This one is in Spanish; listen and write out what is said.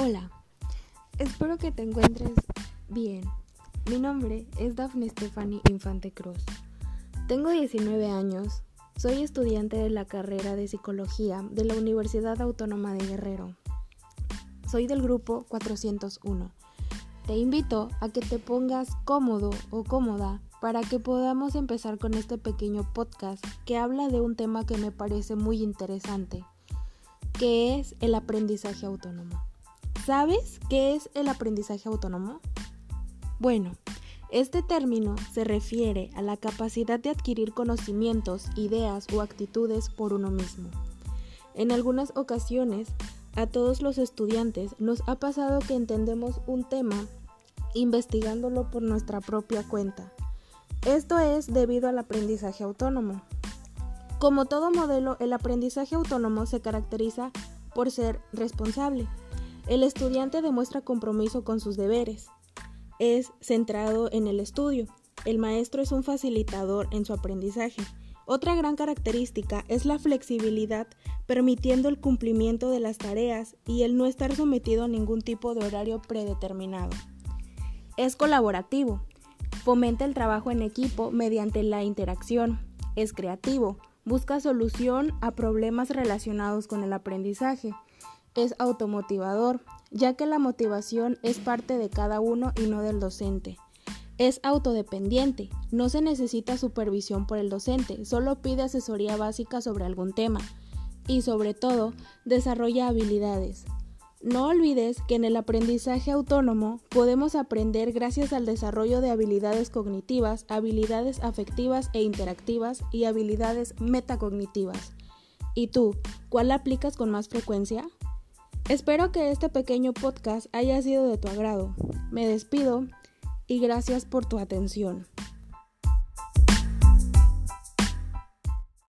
Hola, espero que te encuentres bien. Mi nombre es Daphne Stephanie Infante Cruz. Tengo 19 años, soy estudiante de la carrera de psicología de la Universidad Autónoma de Guerrero. Soy del grupo 401. Te invito a que te pongas cómodo o cómoda para que podamos empezar con este pequeño podcast que habla de un tema que me parece muy interesante, que es el aprendizaje autónomo. ¿Sabes qué es el aprendizaje autónomo? Bueno, este término se refiere a la capacidad de adquirir conocimientos, ideas o actitudes por uno mismo. En algunas ocasiones, a todos los estudiantes nos ha pasado que entendemos un tema investigándolo por nuestra propia cuenta. Esto es debido al aprendizaje autónomo. Como todo modelo, el aprendizaje autónomo se caracteriza por ser responsable. El estudiante demuestra compromiso con sus deberes. Es centrado en el estudio. El maestro es un facilitador en su aprendizaje. Otra gran característica es la flexibilidad, permitiendo el cumplimiento de las tareas y el no estar sometido a ningún tipo de horario predeterminado. Es colaborativo. Fomenta el trabajo en equipo mediante la interacción. Es creativo. Busca solución a problemas relacionados con el aprendizaje es automotivador, ya que la motivación es parte de cada uno y no del docente. Es autodependiente, no se necesita supervisión por el docente, solo pide asesoría básica sobre algún tema. Y sobre todo, desarrolla habilidades. No olvides que en el aprendizaje autónomo podemos aprender gracias al desarrollo de habilidades cognitivas, habilidades afectivas e interactivas y habilidades metacognitivas. ¿Y tú, cuál aplicas con más frecuencia? Espero que este pequeño podcast haya sido de tu agrado. Me despido y gracias por tu atención.